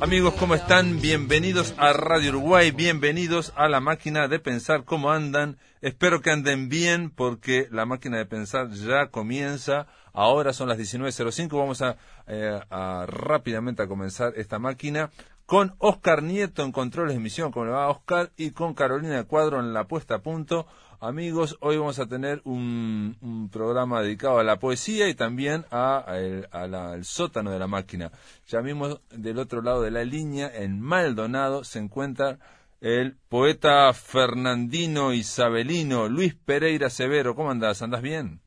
Amigos, ¿cómo están? Bienvenidos a Radio Uruguay, bienvenidos a la máquina de pensar. ¿Cómo andan? Espero que anden bien porque la máquina de pensar ya comienza. Ahora son las 19.05. Vamos eh, a, rápidamente a comenzar esta máquina con Oscar Nieto en controles de emisión. ¿Cómo le va Oscar? Y con Carolina Cuadro en la puesta a punto. Amigos, hoy vamos a tener un, programa dedicado a la poesía y también a, al sótano de la máquina. Ya mismo del otro lado de la línea, en Maldonado, se encuentra el poeta fernandino isabelino Luis Pereira Severo. ¿Cómo andás? ¿Andás bien?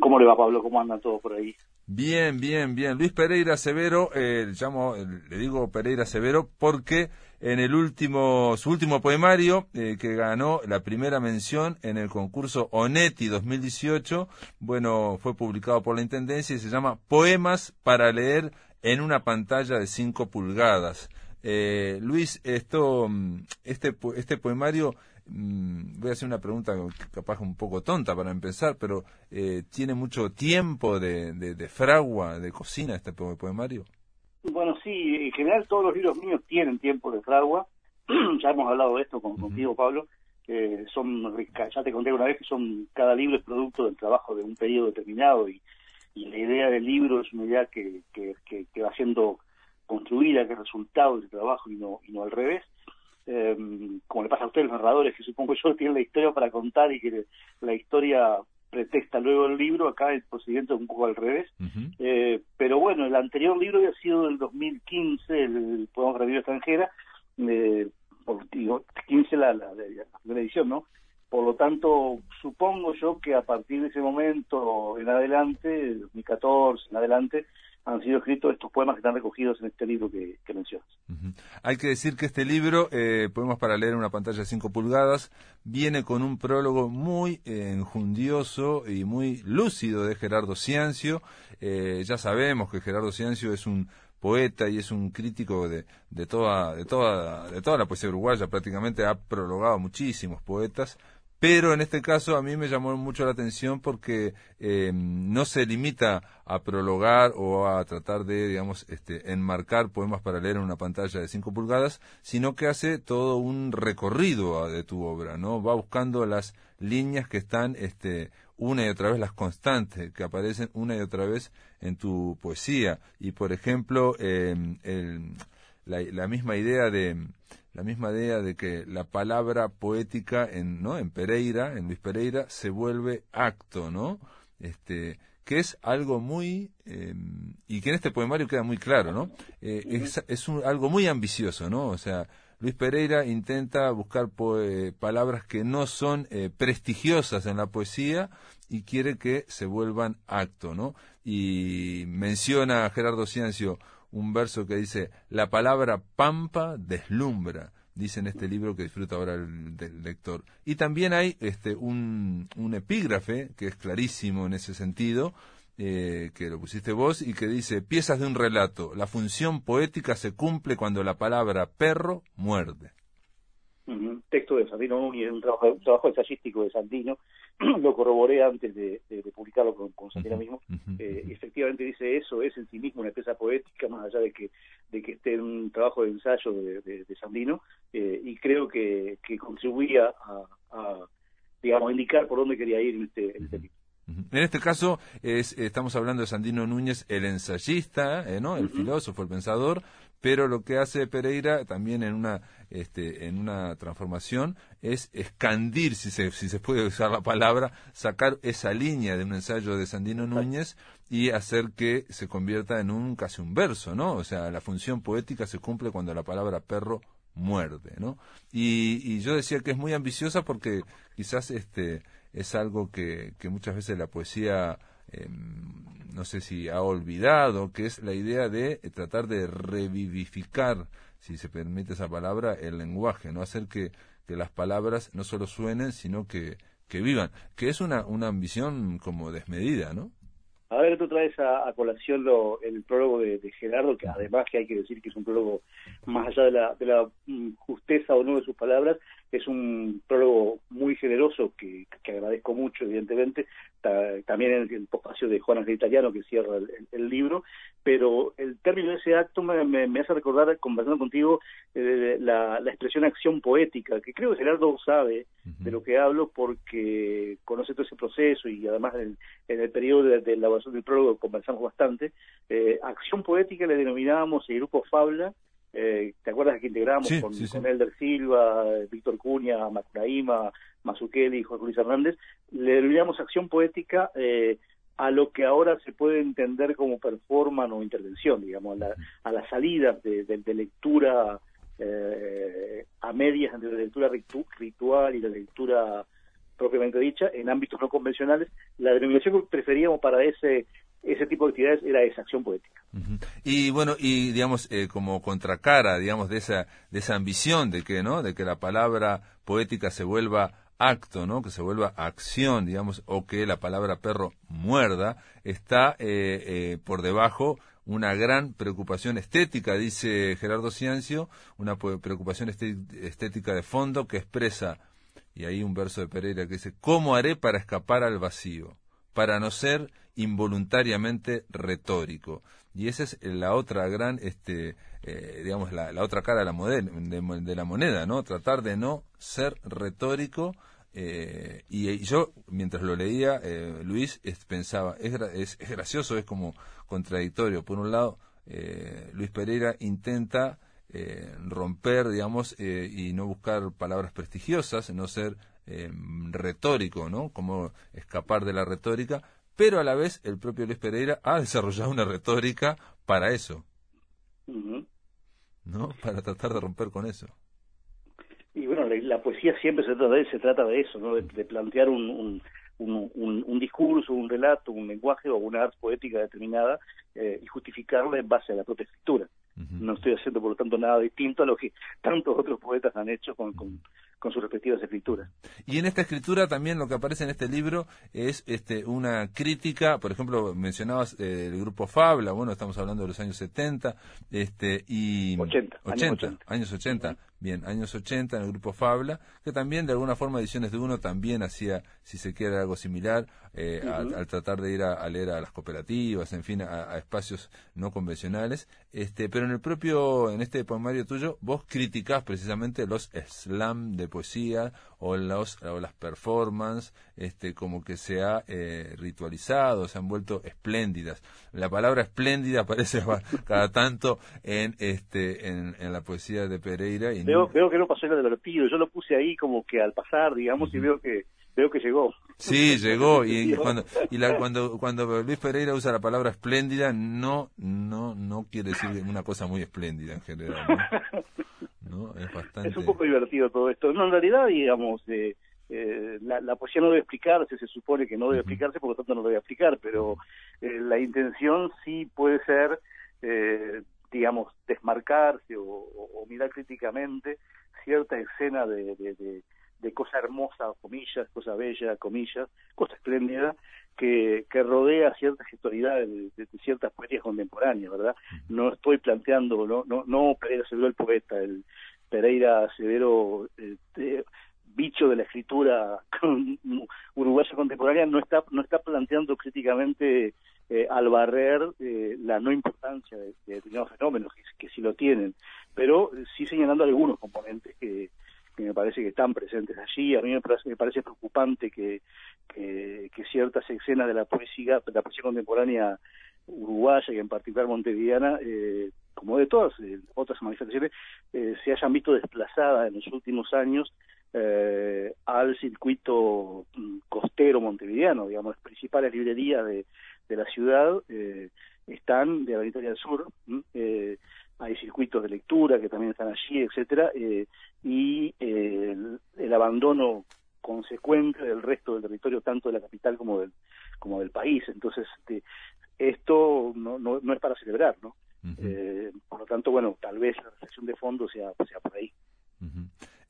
¿Cómo le va, Pablo? ¿Cómo andan todos por ahí? Bien, bien, bien. Luis Pereira Severo, eh, llamo, le digo Pereira Severo porque en el último, su último poemario, eh, que ganó la primera mención en el concurso Onetti 2018, bueno, fue publicado por la Intendencia y se llama Poemas para leer en una pantalla de 5 pulgadas. Eh, Luis, esto, mm, este, este poemario Mm, voy a hacer una pregunta capaz un poco tonta para empezar, pero eh, ¿tiene mucho tiempo de, de, fragua, de cocina este poemario? Bueno, sí, en general todos los libros míos tienen tiempo de fragua. ya hemos hablado de esto con, contigo, Pablo. son, ya te conté una vez que son cada libro es producto del trabajo de un periodo determinado y, y la idea del libro es una idea que, que, que, va siendo construida, que es resultado del trabajo y no, y no al revés eh, como le pasa a ustedes los narradores, que supongo yo tienen la historia para contar y que la historia pretexta luego el libro, acá el procedimiento es un poco al revés. eh, pero bueno, el anterior libro había sido del 2015, el Podemos Revivir Extranjera, eh, por, digo, 15 la, la, la, edición, ¿no? Por lo tanto, supongo yo que a partir de ese momento en adelante, 2014 en adelante, han sido escritos estos poemas que están recogidos en este libro que, mencionas. Hay que decir que este libro, eh, Poemas para leer en una pantalla de 5 pulgadas, viene con un prólogo muy eh, enjundioso y muy lúcido de Gerardo Ciancio. Eh, ya sabemos que Gerardo Ciancio es un poeta y es un crítico de, de, toda, de, toda, de toda la poesía uruguaya, prácticamente ha prologado muchísimos poetas, pero en este caso a mí me llamó mucho la atención porque eh, no se limita a prologar o a tratar de, digamos, este, enmarcar poemas para leer en una pantalla de 5 pulgadas, sino que hace todo un recorrido de tu obra, ¿no? Va buscando las líneas que están este, una y otra vez, las constantes que aparecen una y otra vez en tu poesía. Y, por ejemplo, eh, la misma idea de la misma idea de que la palabra poética en, ¿no? en Pereira, en Luis Pereira, se vuelve acto, ¿no? Este, que es algo muy, em, y que en este poemario queda muy claro, ¿no? Eh, es, es algo muy ambicioso, ¿no? O sea, Luis Pereira intenta buscar palabras que no son eh, prestigiosas en la poesía y quiere que se vuelvan acto, ¿no? Y menciona a Gerardo Ciencio un verso que dice, la palabra pampa deslumbra, dice en este libro que disfruta ahora el, lector. Y también hay este, un, un, epígrafe que es clarísimo en ese sentido, eh, que lo pusiste vos, y que dice, piezas de un relato, la función poética se cumple cuando la palabra perro muerde texto de Sandino Núñez, un trabajo, un trabajo ensayístico de Sandino, lo corroboré antes de, publicarlo con, Sandino mismo, eh, efectivamente dice eso, es en sí mismo una pieza poética, más allá de que, de que esté en un trabajo de ensayo de, Sandino, eh, y creo que, que contribuía a, digamos, indicar por dónde quería ir en este, en este libro. En este caso es, estamos hablando de Sandino Núñez, el ensayista, eh, ¿no? el filósofo, el pensador, pero lo que hace Pereira también en una este, en una transformación es escandir, si se, si se puede usar la palabra, sacar esa línea de un ensayo de Sandino Núñez y hacer que se convierta en un casi un verso, ¿no? O sea, la función poética se cumple cuando la palabra perro muerde, ¿no? Y, yo decía que es muy ambiciosa porque quizás este es algo que, que muchas veces la poesía em, no sé si ha olvidado, que es la idea de tratar de revivificar, si se permite esa palabra, el lenguaje, no hacer que, que las palabras no solo suenen, sino que, que vivan, que es una, una ambición como desmedida, ¿no? A ver, tú traes a, colación lo, el prólogo de, Gerardo, que además que hay que decir que es un prólogo más allá de la, de la mm, justeza o no de sus palabras, es un prólogo generoso que, que agradezco mucho, evidentemente, también en el espacio de Juan Ángel Italiano que cierra el, libro, pero el término de ese acto me, me, hace recordar, conversando contigo, eh, la, la, expresión acción poética, que creo que Gerardo sabe de lo que hablo porque conoce todo ese proceso y además en, el periodo de, de, elaboración del prólogo conversamos bastante. Eh, acción poética le denominábamos el grupo Fabla, eh, ¿Te acuerdas que integramos con, Elder Silva, Víctor Cuña, Macuraima, Mazukeli y Jorge Luis Hernández? Le denominamos acción poética eh, a lo que ahora se puede entender como performance o intervención, digamos, a, la, a las salidas de, lectura eh, a medias entre la lectura ritual y la lectura propiamente dicha en ámbitos no convencionales. La denominación que preferíamos para ese ese tipo de actividades era esa acción poética. Y bueno, y digamos eh, como contracara, digamos de esa de esa ambición de que, ¿no? De que la palabra poética se vuelva acto, ¿no? Que se vuelva acción, digamos, o que la palabra perro muerda, está eh, eh, por debajo una gran preocupación estética, dice Gerardo Ciancio, una preocupación estética de fondo que expresa, y ahí un verso de Pereira que dice, ¿cómo haré para escapar al vacío? Para no ser involuntariamente retórico. Y esa es la otra gran, este, eh, digamos, la, otra cara de la, de, la moneda, ¿no? Tratar de no ser retórico. Eh, y, yo, mientras lo leía, eh, Luis, pensaba, es, es, es, gracioso, es como contradictorio. Por un lado, Luis Pereira intenta romper, digamos, y no buscar palabras prestigiosas, no ser retórico, ¿no? Como escapar de la retórica, pero a la vez el propio Luis Pereira ha desarrollado una retórica para eso, ¿no? Para tratar de romper con eso. Y bueno, la, poesía siempre se trata de, se trata de eso, ¿no? De, plantear un, un, un, discurso, un relato, un lenguaje o una arte poética determinada eh, y justificarla en base a la propia escritura. No estoy haciendo, por lo tanto, nada distinto a lo que tantos otros poetas han hecho con, con, con sus respectivas escrituras. Y en esta escritura también lo que aparece en este libro es este, una crítica, por ejemplo, mencionabas eh, el grupo Fabla, bueno, estamos hablando de los años 70 este, y 80, 80 años 80, bien, años 80 en el grupo Fabla, que también de alguna forma Ediciones de Uno también hacía, si se quiere, algo similar eh, al, tratar de ir a, leer a las cooperativas, en fin, a, espacios no convencionales, este, pero en el propio, en este poemario tuyo, vos criticás precisamente los slam de poesía o, los, o las performances, este, como que se ha eh, ritualizado, se han vuelto espléndidas. La palabra espléndida aparece cada tanto en, este, en, la poesía de Pereira. Y veo, veo que no pasó nada divertido, yo lo puse ahí como que al pasar, digamos, y veo que veo que llegó. Sí, llegó y cuando y la, cuando cuando Luis Pereira usa la palabra espléndida no no no quiere decir una cosa muy espléndida en general. Es un poco divertido todo esto. No, en realidad, digamos, eh, eh, la, poesía no debe explicarse, se supone que no debe explicarse, por lo tanto no lo debe explicar, pero eh, la intención sí puede ser, digamos, desmarcarse o, mirar críticamente cierta escena de, de, de, cosa hermosa, comillas, cosa bella, comillas, cosa espléndida, que, que rodea ciertas historidades de, ciertas poesías contemporáneas, ¿verdad? No estoy planteando, no, no, no Pereira Severo el poeta, el Pereira Severo, este, bicho de la escritura uruguaya contemporánea, no está, no está planteando críticamente eh, al barrer eh, la no importancia de, determinados fenómenos, que, que sí lo tienen, pero sí señalando algunos componentes que, que me parece que están presentes allí. A mí me parece, me parece preocupante que, que, ciertas escenas de la poesía, la poesía contemporánea uruguaya y en particular montevideana, eh, como de todas eh, otras manifestaciones, eh, se hayan visto desplazadas en los últimos años eh, al circuito mm, costero montevideano, digamos, las principales librerías de, de la ciudad están de la Victoria del Sur, hay circuitos de lectura que también están allí, etcétera, eh, y el, abandono consecuente del resto del territorio, tanto de la capital como del, como del país. Entonces, este, esto no, no, no, es para celebrar, ¿no? por lo tanto, bueno, tal vez la reflexión de fondo sea, sea por ahí.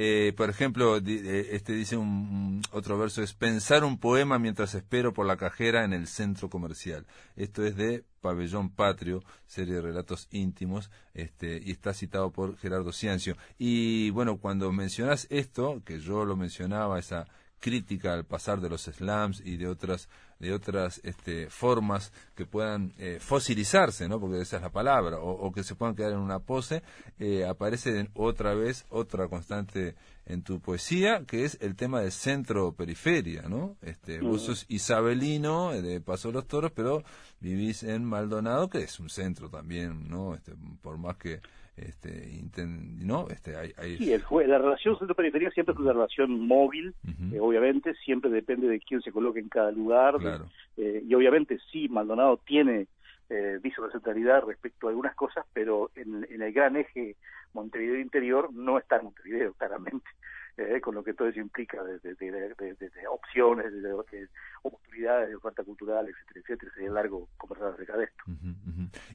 Eh, por ejemplo, eh, este dice un, otro verso es pensar un poema mientras espero por la cajera en el centro comercial. Esto es de Pabellón Patrio, serie de relatos íntimos, este, y está citado por Gerardo Ciancio. Y bueno, cuando mencionas esto, que yo lo mencionaba, esa crítica al pasar de los slams y de otras de otras este, formas que puedan eh, fosilizarse, ¿no? porque esa es la palabra, o, que se puedan quedar en una pose, eh, aparece otra vez otra constante en tu poesía, que es el tema del centro-periferia, ¿no? Este, Vos sos isabelino eh, de Paso de los Toros, pero vivís en Maldonado, que es un centro también, ¿no? Este, por más que este, ¿no? Este, hay, Sí, el, la relación centro-periferia siempre es una relación móvil, eh, obviamente, siempre depende de quién se coloque en cada lugar, eh, y obviamente sí, Maldonado tiene eh, de centralidad respecto a algunas cosas, pero en, en el gran eje Montevideo interior no está Montevideo, claramente. Eh, con lo que todo eso implica de, opciones, de, oportunidades de oferta cultural, etcétera, etcétera. Sería largo conversar acerca de esto.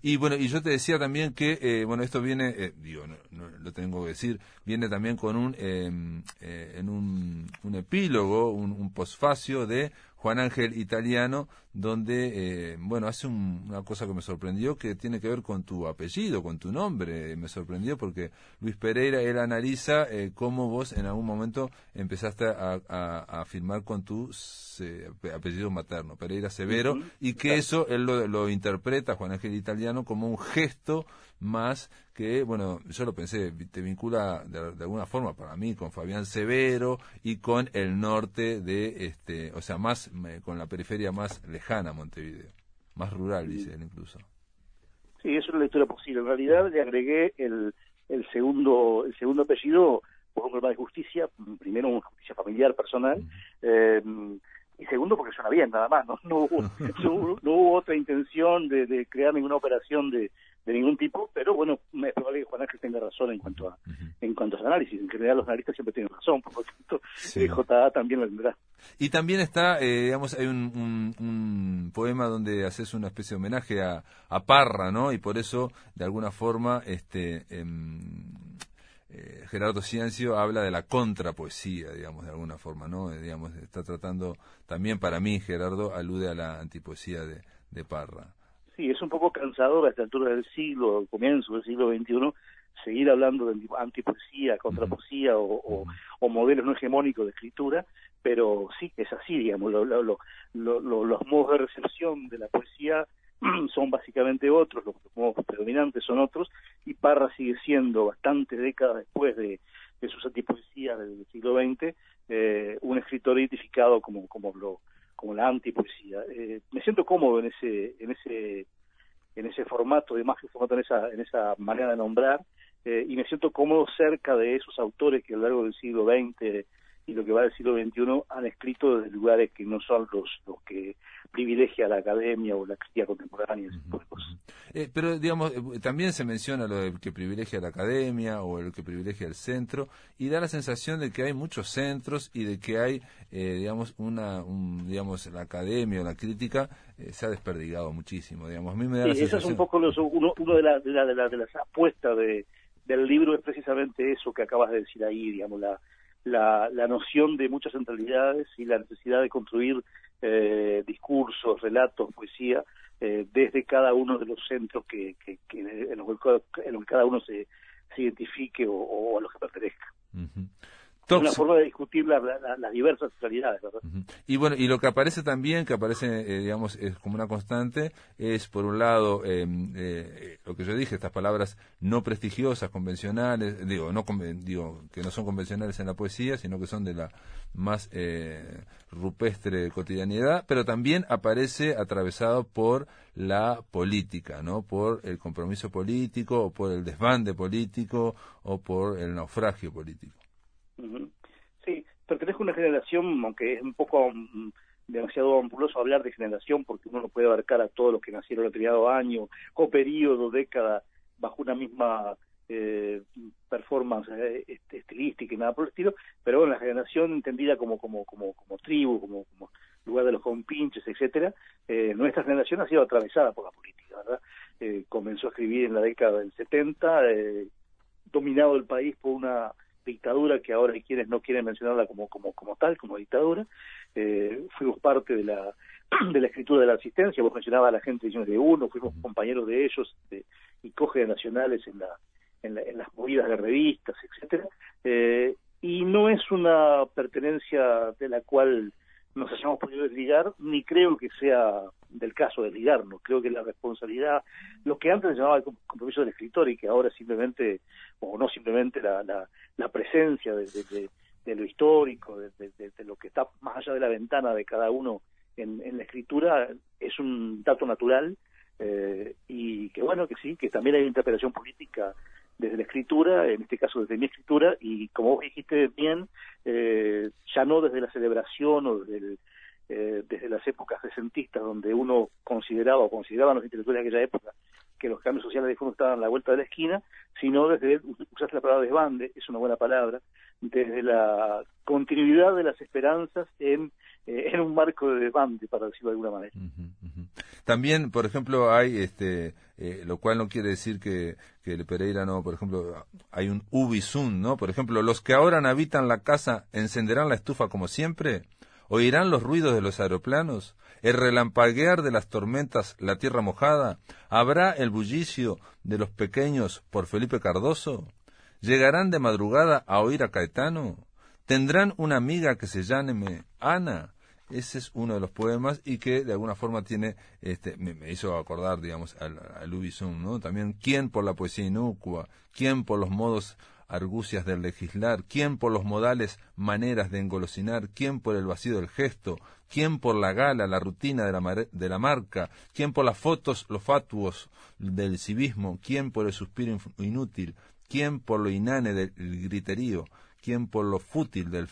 Y bueno, y yo te decía también que, eh, bueno, esto viene, eh, digo, no, lo tengo que decir, viene también con un, em, en un, un epílogo, un posfacio de Juan Ángel Italiano, donde, eh, bueno, hace una cosa que me sorprendió que tiene que ver con tu apellido, con tu nombre. Me sorprendió porque Luis Pereira, él analiza eh, cómo vos en algún momento empezaste a, a, firmar con tu apellido materno, Pereira Severo, y que eso él lo, lo interpreta, Juan Ángel Italiano, como un gesto más que, bueno, yo lo pensé, te vincula de, alguna forma para mí con Fabián Severo y con el norte de, este, o sea, más con la periferia más lejana a Montevideo, más rural, dice él incluso. Sí, eso es una lectura posible. En realidad le agregué el, el segundo el segundo apellido por un problema de justicia, primero una justicia familiar, personal, eh, y segundo porque suena bien, nada más, no, no, hubo, no, hubo otra intención de, de crear ninguna operación de, de ningún tipo, pero bueno, es probable que Juan Ángel tenga razón en cuanto a en cuanto a su análisis. En general los analistas siempre tienen razón, por lo tanto, sí. JA también lo tendrá. Y también está, eh, digamos, hay un, un, poema donde haces una especie de homenaje a, a, Parra, ¿no? Y por eso, de alguna forma, este em, eh, Gerardo Ciencio habla de la contrapoesía, digamos, de alguna forma, ¿no? Eh, digamos, está tratando, también para mí, Gerardo alude a la antipoesía de, de Parra. Sí, es un poco cansador a esta altura del siglo, comienzo del siglo XXI, seguir hablando de antipoesía, contrapoesía o, o, modelos no hegemónicos de escritura, pero sí, es así, digamos, lo, lo, los modos de recepción de la poesía son básicamente otros, los modos predominantes son otros, y Parra sigue siendo, bastante décadas después de, de sus antipoesías del siglo XX, eh, un escritor identificado como, como lo como la antipoesía. Eh, me siento cómodo en ese, en ese, en ese formato, de más que formato en esa, en esa manera de nombrar, eh, y me siento cómodo cerca de esos autores que a lo largo del siglo XX y lo que va del siglo XXI han escrito desde lugares que no son los, los que privilegia la academia o la crítica contemporánea. Eh, pero, digamos, eh, también se menciona lo de que privilegia la academia o el que privilegia el centro, y da la sensación de que hay muchos centros y de que hay, eh, digamos, una, digamos, la academia o la crítica se ha desperdigado muchísimo, digamos. A mí me da sí, esa es un poco los, uno, uno de, la, de, la, de, las apuestas de, del libro es precisamente eso que acabas de decir ahí, digamos, la, la, la noción de muchas centralidades y la necesidad de construir eh, discursos, relatos, poesía, eh, desde cada uno de los centros que, que, en, los que, cada uno se, se identifique o, a los que pertenezca. Una forma de discutir las diversas realidades, ¿verdad? Y bueno, y lo que aparece también, que aparece, eh, digamos, es como una constante, es por un lado, em, eh, lo que yo dije, estas palabras no prestigiosas, convencionales, digo, no digo, que no son convencionales en la poesía, sino que son de la más eh, rupestre cotidianidad, pero también aparece atravesado por la política, ¿no? Por el compromiso político, o por el desbande político, o por el naufragio político. Sí, pertenezco a una generación, aunque es un poco mm, demasiado ampuloso hablar de generación, porque uno no puede abarcar a todos los que nacieron determinado año o periodo, década bajo una misma eh, performance eh, este, estilística y nada por el estilo, pero bueno, la generación entendida como como como como tribu, como, como lugar de los compinches, etcétera, eh, nuestra generación ha sido atravesada por la política, ¿verdad? Eh, comenzó a escribir en la década del 70, eh, dominado el país por una dictadura que ahora hay quienes no quieren mencionarla como como como tal, como dictadura. Eh, fuimos parte de la de la escritura de la asistencia, vos mencionabas a la gente de uno, fuimos compañeros de ellos este, y nacionales en la, en, la, en las movidas de revistas, etcétera. Eh, y no es una pertenencia de la cual nos hayamos podido desligar, ni creo que sea del caso de ligarnos. Creo que la responsabilidad, lo que antes se llamaba el compromiso del escritor y que ahora simplemente, o no simplemente, la, la, la presencia de, de, de, lo histórico, de, de, lo que está más allá de la ventana de cada uno en, en la escritura, es un dato natural eh, y que bueno, que sí, que también hay una interpretación política desde la escritura, en este caso desde mi escritura, y como vos dijiste bien, eh, ya no desde la celebración o desde, eh, desde las épocas recentistas donde uno consideraba o consideraban los intelectuales de aquella época que los cambios sociales de fondo estaban a la vuelta de la esquina, sino desde, usaste la palabra desbande, es una buena palabra, desde la continuidad de las esperanzas en, eh, en un marco de desbande, para decirlo de alguna manera. También, por ejemplo, hay, este, eh, lo cual no quiere decir que, que el Pereira no, por ejemplo, hay un ubisum, ¿no? Por ejemplo, los que ahora habitan la casa encenderán la estufa como siempre, oirán los ruidos de los aeroplanos, el relampaguear de las tormentas, la tierra mojada, habrá el bullicio de los pequeños por Felipe Cardoso, llegarán de madrugada a oír a Caetano, tendrán una amiga que se llame Ana, ese es uno de los poemas y que de alguna forma tiene, este, me, hizo acordar, digamos, al, al ¿no? También, ¿quién por la poesía inúcua? ¿Quién por los modos argucias del legislar? ¿Quién por los modales maneras de engolosinar? ¿Quién por el vacío del gesto? ¿Quién por la gala, la rutina de la, de la marca? ¿Quién por las fotos, los fatuos del civismo? ¿Quién por el suspiro inútil? ¿Quién por lo inane del griterío? ¿Quién por lo fútil del?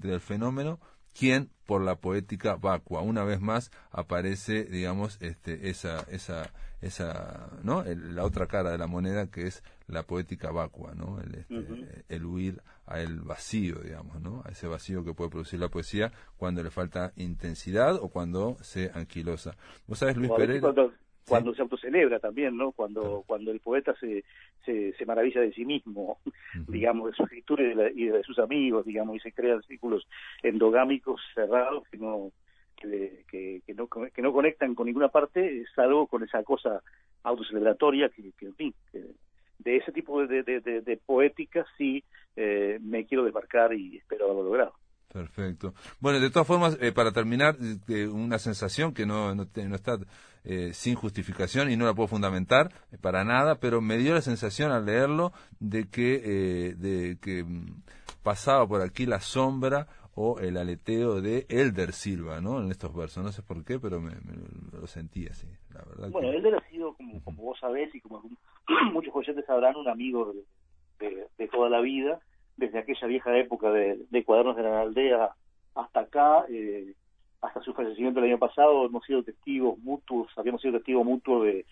Del fenómeno ¿Quién por la poética vacua. Una vez más aparece, digamos, este, esa, esa, esa, ¿no? la otra cara de la moneda que es la poética vacua, ¿no? El, este, el huir al vacío, digamos, ¿no? A ese vacío que puede producir la poesía cuando le falta intensidad o cuando se anquilosa. ¿Vos sabés, Luis Pereira? cuando se autocelebra también, ¿no? Cuando cuando el poeta se, se, se maravilla de sí mismo, digamos, de su escritura y de, y de, sus amigos, digamos, y se crean círculos endogámicos cerrados que no que, que, no que no conectan con ninguna parte, salvo con esa cosa autocelebratoria que, que en fin, de ese tipo de, de, de, poética sí eh, me quiero desmarcar y espero haberlo logrado. Perfecto. Bueno, de todas formas, eh, para terminar, una sensación que no, no, no está eh, sin justificación y no la puedo fundamentar eh, para nada, pero me dio la sensación al leerlo de que, eh, de que mm, pasaba por aquí la sombra o el aleteo de Elder Silva, ¿no? En estos versos, no sé por qué, pero me, lo sentí así, la verdad. Bueno, Elder ha sido, como, como vos sabés y como muchos oyentes sabrán, un amigo de, de, toda la vida, desde aquella vieja época de, de Cuadernos de la Aldea hasta acá, eh, hasta su fallecimiento el año pasado hemos sido testigos mutuos, habíamos sido testigos mutuos de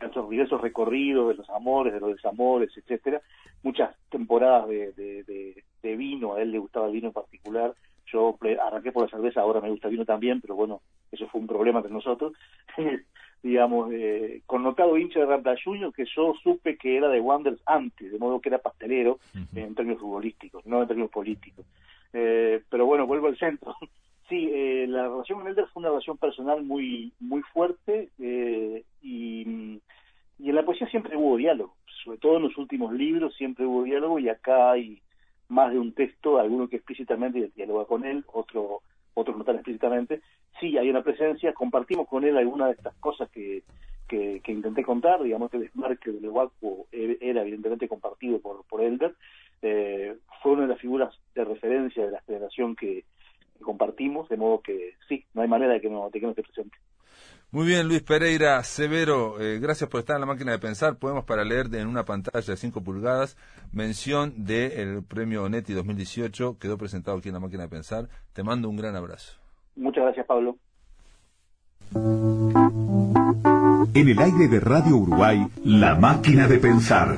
nuestros diversos recorridos, de los amores, de los desamores, etcétera, muchas temporadas de, vino, a él le gustaba el vino en particular, yo arranqué por la cerveza, ahora me gusta el vino también, pero bueno, eso fue un problema con nosotros, digamos, eh, connotado hincha de Rampla Junior, que yo supe que era de Wanderers antes, de modo que era pastelero en términos futbolísticos, no en términos políticos. Eh, pero bueno, vuelvo al centro. Sí, eh, la relación con Elder fue una relación personal muy muy fuerte eh, y, y en la poesía siempre hubo diálogo, sobre todo en los últimos libros siempre hubo diálogo y acá hay más de un texto, alguno que explícitamente dialoga con él, otro otros no tan explícitamente. Sí, hay una presencia, compartimos con él algunas de estas cosas que, que, intenté contar, digamos que el desmarque del Ewaco era evidentemente compartido por, por Elder, eh, fue una de las figuras de referencia de la generación que, compartimos, de modo que sí, no hay manera de que no, de que no esté presente. Muy bien, Luis Pereira Severo, eh, gracias por estar en la máquina de pensar. Podemos para leer en una pantalla de 5 pulgadas mención del premio Onetti 2018, quedó presentado aquí en la máquina de pensar. Te mando un gran abrazo. Muchas gracias, Pablo. En el aire de Radio Uruguay, La Máquina de Pensar.